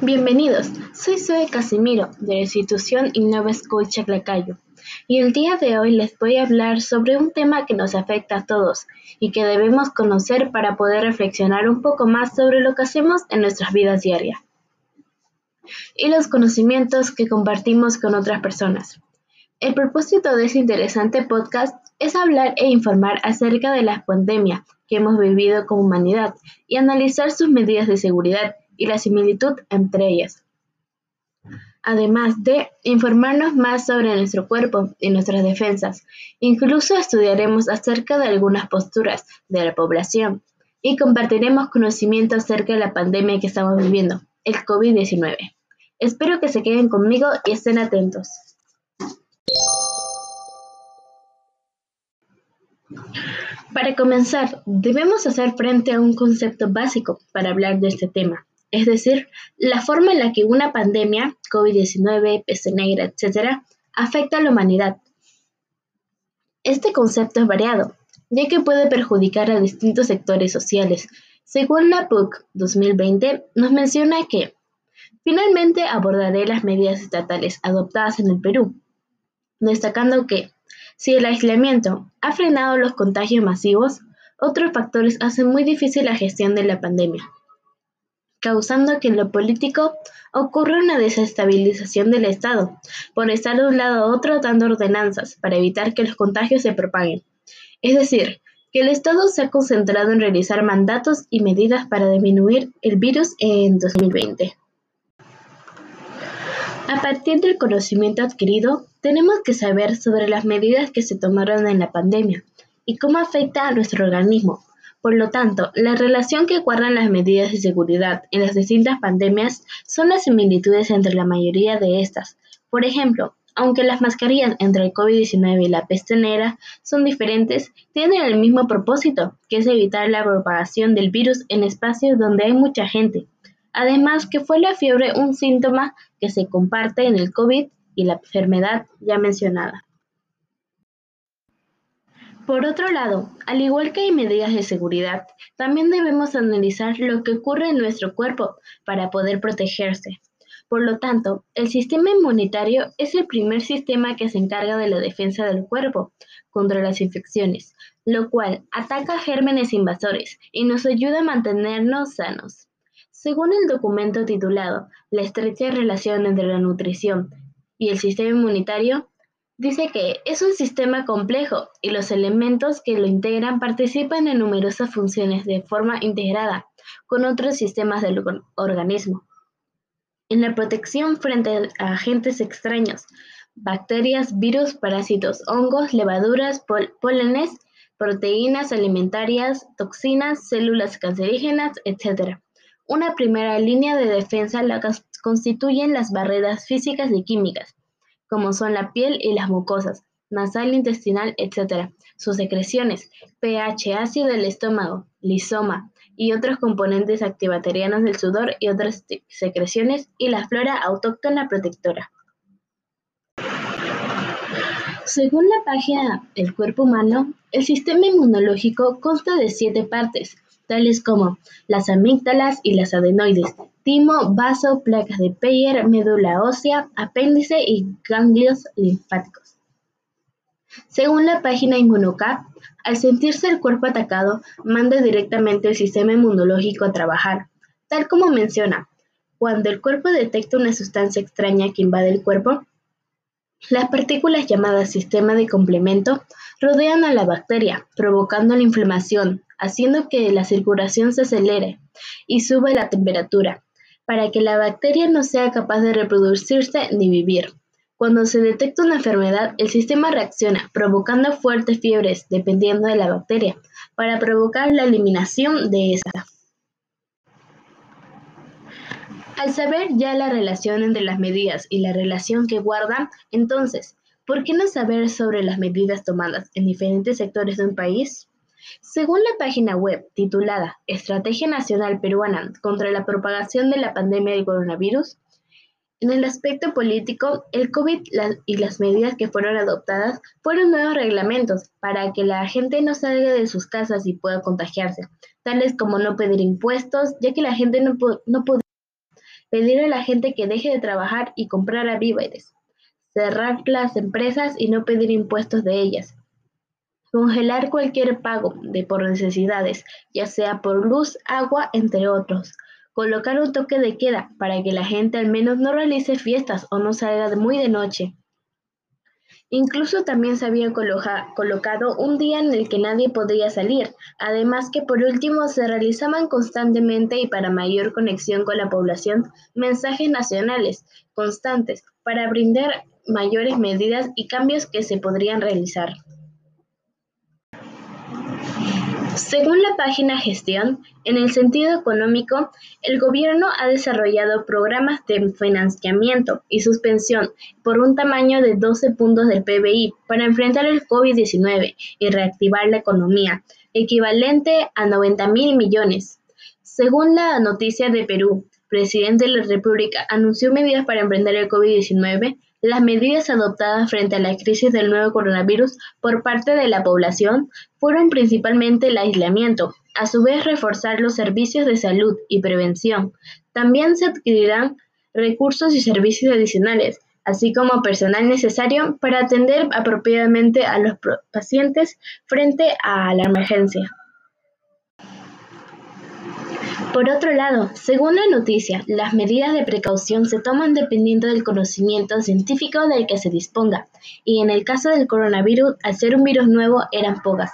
Bienvenidos, soy Zoe Casimiro de la institución Innova School Chaclacayo y el día de hoy les voy a hablar sobre un tema que nos afecta a todos y que debemos conocer para poder reflexionar un poco más sobre lo que hacemos en nuestras vidas diarias y los conocimientos que compartimos con otras personas. El propósito de este interesante podcast es hablar e informar acerca de la pandemia que hemos vivido como humanidad y analizar sus medidas de seguridad y la similitud entre ellas. Además de informarnos más sobre nuestro cuerpo y nuestras defensas, incluso estudiaremos acerca de algunas posturas de la población y compartiremos conocimiento acerca de la pandemia que estamos viviendo, el COVID-19. Espero que se queden conmigo y estén atentos. Para comenzar, debemos hacer frente a un concepto básico para hablar de este tema, es decir, la forma en la que una pandemia, COVID-19, peste negra, etc., afecta a la humanidad. Este concepto es variado, ya que puede perjudicar a distintos sectores sociales. Según la PUC 2020, nos menciona que finalmente abordaré las medidas estatales adoptadas en el Perú, destacando que si el aislamiento ha frenado los contagios masivos, otros factores hacen muy difícil la gestión de la pandemia causando que en lo político ocurra una desestabilización del Estado, por estar de un lado a otro dando ordenanzas para evitar que los contagios se propaguen. Es decir, que el Estado se ha concentrado en realizar mandatos y medidas para disminuir el virus en 2020. A partir del conocimiento adquirido, tenemos que saber sobre las medidas que se tomaron en la pandemia y cómo afecta a nuestro organismo, por lo tanto, la relación que guardan las medidas de seguridad en las distintas pandemias son las similitudes entre la mayoría de estas. Por ejemplo, aunque las mascarillas entre el COVID-19 y la peste negra son diferentes, tienen el mismo propósito, que es evitar la propagación del virus en espacios donde hay mucha gente. Además, que fue la fiebre un síntoma que se comparte en el COVID y la enfermedad ya mencionada. Por otro lado, al igual que hay medidas de seguridad, también debemos analizar lo que ocurre en nuestro cuerpo para poder protegerse. Por lo tanto, el sistema inmunitario es el primer sistema que se encarga de la defensa del cuerpo contra las infecciones, lo cual ataca gérmenes invasores y nos ayuda a mantenernos sanos. Según el documento titulado La estrecha relación entre la nutrición y el sistema inmunitario, Dice que es un sistema complejo y los elementos que lo integran participan en numerosas funciones de forma integrada con otros sistemas del organismo. En la protección frente a agentes extraños, bacterias, virus, parásitos, hongos, levaduras, pólenes, proteínas alimentarias, toxinas, células cancerígenas, etc. Una primera línea de defensa la constituyen las barreras físicas y químicas, como son la piel y las mucosas, nasal, intestinal, etc. Sus secreciones, pH ácido del estómago, lisoma y otros componentes activaterianos del sudor y otras secreciones y la flora autóctona protectora. Según la página El cuerpo humano, el sistema inmunológico consta de siete partes, tales como las amígdalas y las adenoides, timo, vaso, placas de Peyer, médula ósea, apéndice y ganglios linfáticos. Según la página Inmunocap, al sentirse el cuerpo atacado, manda directamente el sistema inmunológico a trabajar, tal como menciona. Cuando el cuerpo detecta una sustancia extraña que invade el cuerpo, las partículas llamadas sistema de complemento rodean a la bacteria, provocando la inflamación, haciendo que la circulación se acelere y sube la temperatura, para que la bacteria no sea capaz de reproducirse ni vivir. Cuando se detecta una enfermedad, el sistema reacciona, provocando fuertes fiebres, dependiendo de la bacteria, para provocar la eliminación de esa. Al saber ya la relación entre las medidas y la relación que guardan, entonces, ¿por qué no saber sobre las medidas tomadas en diferentes sectores de un país? Según la página web titulada Estrategia Nacional Peruana contra la propagación de la pandemia del coronavirus, en el aspecto político, el COVID y las medidas que fueron adoptadas fueron nuevos reglamentos para que la gente no salga de sus casas y pueda contagiarse, tales como no pedir impuestos, ya que la gente no, no pedir a la gente que deje de trabajar y comprar a cerrar las empresas y no pedir impuestos de ellas, congelar cualquier pago de por necesidades, ya sea por luz, agua, entre otros, colocar un toque de queda para que la gente al menos no realice fiestas o no salga muy de noche, Incluso también se había colocado un día en el que nadie podría salir, además que por último se realizaban constantemente y para mayor conexión con la población mensajes nacionales constantes para brindar mayores medidas y cambios que se podrían realizar. Según la página Gestión, en el sentido económico, el gobierno ha desarrollado programas de financiamiento y suspensión por un tamaño de 12 puntos del PBI para enfrentar el COVID-19 y reactivar la economía, equivalente a 90 mil millones. Según la noticia de Perú, presidente de la República anunció medidas para emprender el COVID-19 las medidas adoptadas frente a la crisis del nuevo coronavirus por parte de la población fueron principalmente el aislamiento, a su vez reforzar los servicios de salud y prevención. También se adquirirán recursos y servicios adicionales, así como personal necesario para atender apropiadamente a los pacientes frente a la emergencia. Por otro lado, según la noticia, las medidas de precaución se toman dependiendo del conocimiento científico del que se disponga, y en el caso del coronavirus, al ser un virus nuevo, eran pocas.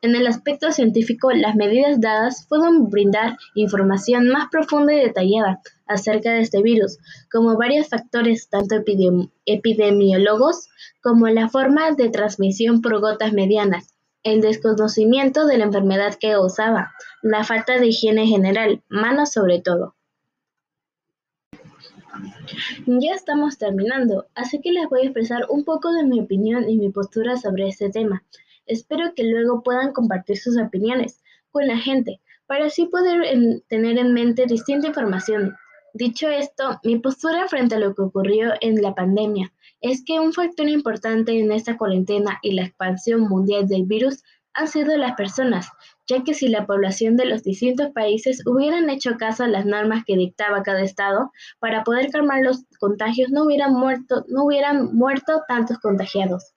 En el aspecto científico, las medidas dadas fueron brindar información más profunda y detallada acerca de este virus, como varios factores tanto epidemiólogos como la forma de transmisión por gotas medianas, el desconocimiento de la enfermedad que causaba, la falta de higiene general, manos sobre todo. Ya estamos terminando, así que les voy a expresar un poco de mi opinión y mi postura sobre este tema. Espero que luego puedan compartir sus opiniones con la gente, para así poder tener en mente distinta información. Dicho esto, mi postura frente a lo que ocurrió en la pandemia es que un factor importante en esta cuarentena y la expansión mundial del virus han sido las personas, ya que si la población de los distintos países hubieran hecho caso a las normas que dictaba cada estado para poder calmar los contagios, no hubieran muerto, no hubieran muerto tantos contagiados.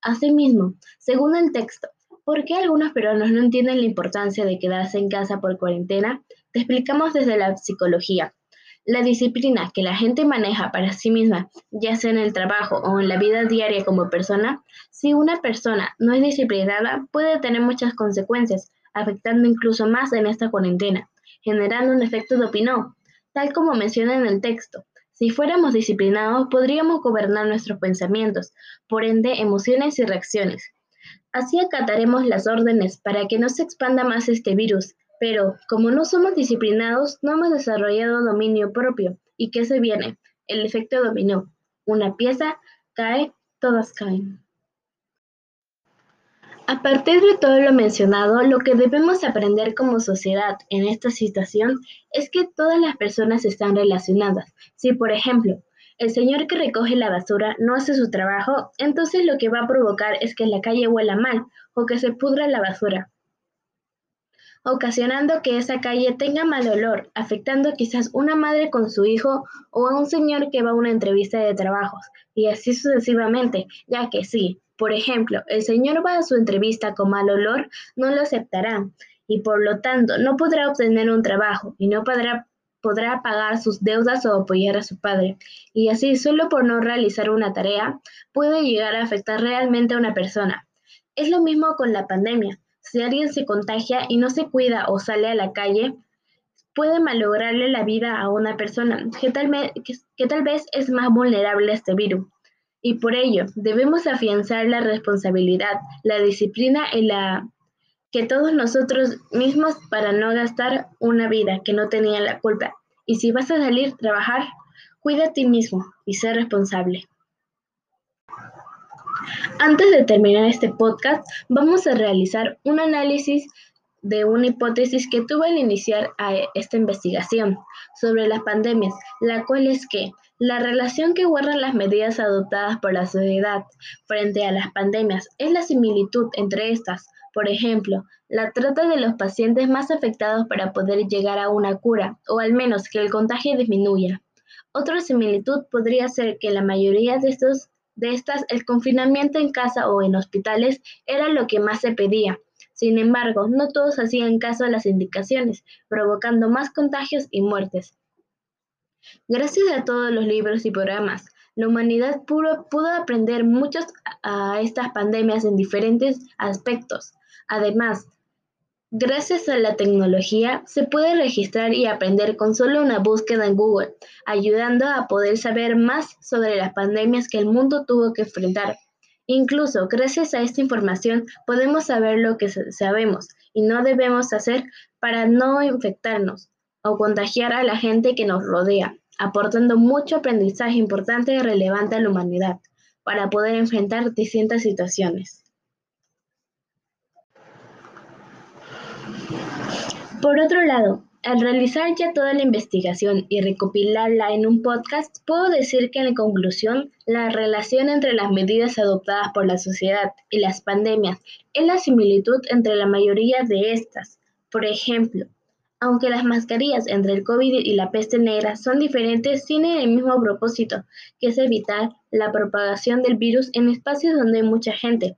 Asimismo, según el texto, ¿por qué algunos peruanos no entienden la importancia de quedarse en casa por cuarentena? Te explicamos desde la psicología. La disciplina que la gente maneja para sí misma, ya sea en el trabajo o en la vida diaria como persona, si una persona no es disciplinada puede tener muchas consecuencias, afectando incluso más en esta cuarentena, generando un efecto dominó, tal como menciona en el texto. Si fuéramos disciplinados, podríamos gobernar nuestros pensamientos, por ende emociones y reacciones. Así acataremos las órdenes para que no se expanda más este virus, pero, como no somos disciplinados, no hemos desarrollado dominio propio. ¿Y qué se viene? El efecto dominó. Una pieza cae, todas caen. A partir de todo lo mencionado, lo que debemos aprender como sociedad en esta situación es que todas las personas están relacionadas. Si, por ejemplo, el señor que recoge la basura no hace su trabajo, entonces lo que va a provocar es que la calle huela mal o que se pudra la basura ocasionando que esa calle tenga mal olor, afectando quizás una madre con su hijo o a un señor que va a una entrevista de trabajos, y así sucesivamente, ya que sí, por ejemplo, el señor va a su entrevista con mal olor, no lo aceptarán, y por lo tanto no podrá obtener un trabajo y no podrá podrá pagar sus deudas o apoyar a su padre, y así solo por no realizar una tarea puede llegar a afectar realmente a una persona. Es lo mismo con la pandemia. Si alguien se contagia y no se cuida o sale a la calle, puede malograrle la vida a una persona que tal, vez es más vulnerable a este virus. Y por ello, debemos afianzar la responsabilidad, la disciplina y la que todos nosotros mismos para no gastar una vida que no tenía la culpa. Y si vas a salir a trabajar, cuida a ti mismo y sé responsable. Antes de terminar este podcast, vamos a realizar un análisis de una hipótesis que tuve al iniciar esta investigación sobre las pandemias, la cual es que la relación que guardan las medidas adoptadas por la sociedad frente a las pandemias es la similitud entre estas. Por ejemplo, la trata de los pacientes más afectados para poder llegar a una cura, o al menos que el contagio disminuya. Otra similitud podría ser que la mayoría de estos de estas, el confinamiento en casa o en hospitales era lo que más se pedía. Sin embargo, no todos hacían caso a las indicaciones, provocando más contagios y muertes. Gracias a todos los libros y programas, la humanidad pudo, aprender muchos a estas pandemias en diferentes aspectos. Además, Gracias a la tecnología, se puede registrar y aprender con solo una búsqueda en Google, ayudando a poder saber más sobre las pandemias que el mundo tuvo que enfrentar. Incluso gracias a esta información podemos saber lo que sabemos y no debemos hacer para no infectarnos o contagiar a la gente que nos rodea, aportando mucho aprendizaje importante y relevante a la humanidad para poder enfrentar distintas situaciones. Por otro lado, al realizar ya toda la investigación y recopilarla en un podcast, puedo decir que en conclusión, la relación entre las medidas adoptadas por la sociedad y las pandemias es la similitud entre la mayoría de estas. Por ejemplo, aunque las mascarillas entre el COVID y la peste negra son diferentes, tienen el mismo propósito, que es evitar la propagación del virus en espacios donde hay mucha gente.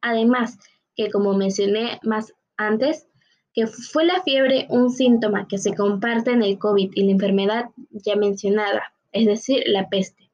Además, que como mencioné más antes, que fue la fiebre un síntoma que se comparte en el COVID y la enfermedad ya mencionada, es decir, la peste.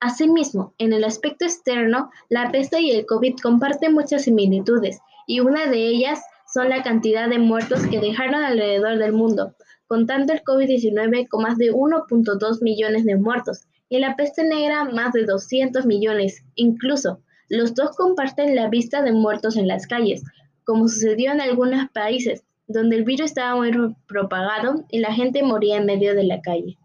Asimismo, en el aspecto externo, la peste y el COVID comparten muchas similitudes, y una de ellas son la cantidad de muertos que dejaron alrededor del mundo, contando el COVID-19 con más de 1.2 millones de muertos y la peste negra más de 200 millones. Incluso, los dos comparten la vista de muertos en las calles, como sucedió en algunos países, donde el virus estaba muy propagado y la gente moría en medio de la calle.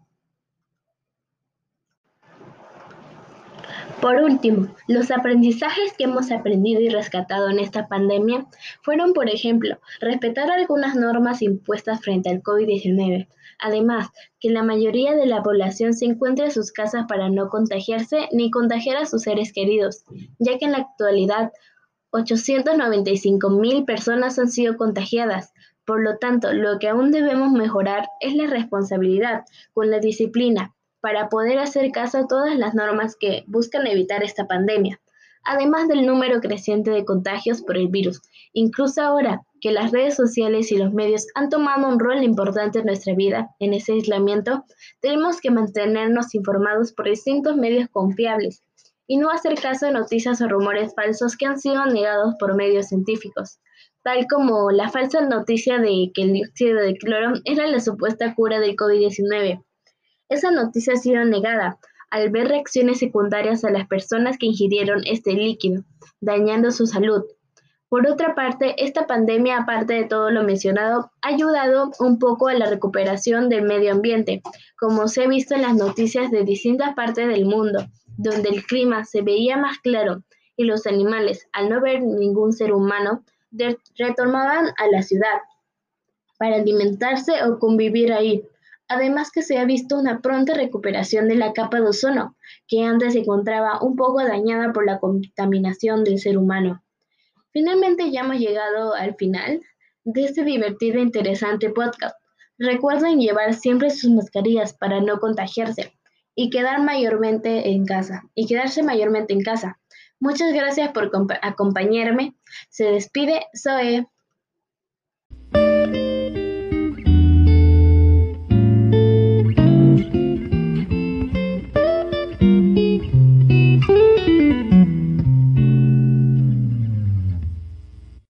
Por último, los aprendizajes que hemos aprendido y rescatado en esta pandemia fueron, por ejemplo, respetar algunas normas impuestas frente al COVID-19. Además, que la mayoría de la población se encuentre en sus casas para no contagiarse ni contagiar a sus seres queridos, ya que en la actualidad 895 mil personas han sido contagiadas, por lo tanto, lo que aún debemos mejorar es la responsabilidad con la disciplina para poder hacer caso a todas las normas que buscan evitar esta pandemia, además del número creciente de contagios por el virus. Incluso ahora que las redes sociales y los medios han tomado un rol importante en nuestra vida en ese aislamiento, tenemos que mantenernos informados por distintos medios confiables y no hacer caso de noticias o rumores falsos que han sido negados por medios científicos tal como la falsa noticia de que el dióxido de cloro era la supuesta cura del COVID-19. Esa noticia ha sido negada al ver reacciones secundarias a las personas que ingirieron este líquido, dañando su salud. Por otra parte, esta pandemia, aparte de todo lo mencionado, ha ayudado un poco a la recuperación del medio ambiente, como se ha visto en las noticias de distintas partes del mundo, donde el clima se veía más claro y los animales, al no ver ningún ser humano, retornaban a la ciudad para alimentarse o convivir ahí. Además que se ha visto una pronta recuperación de la capa de ozono, que antes se encontraba un poco dañada por la contaminación del ser humano. Finalmente ya hemos llegado al final de este divertido e interesante podcast. Recuerden llevar siempre sus mascarillas para no contagiarse y quedar mayormente en casa y quedarse mayormente en casa. Muchas gracias por acompañarme. Se despide Zoe.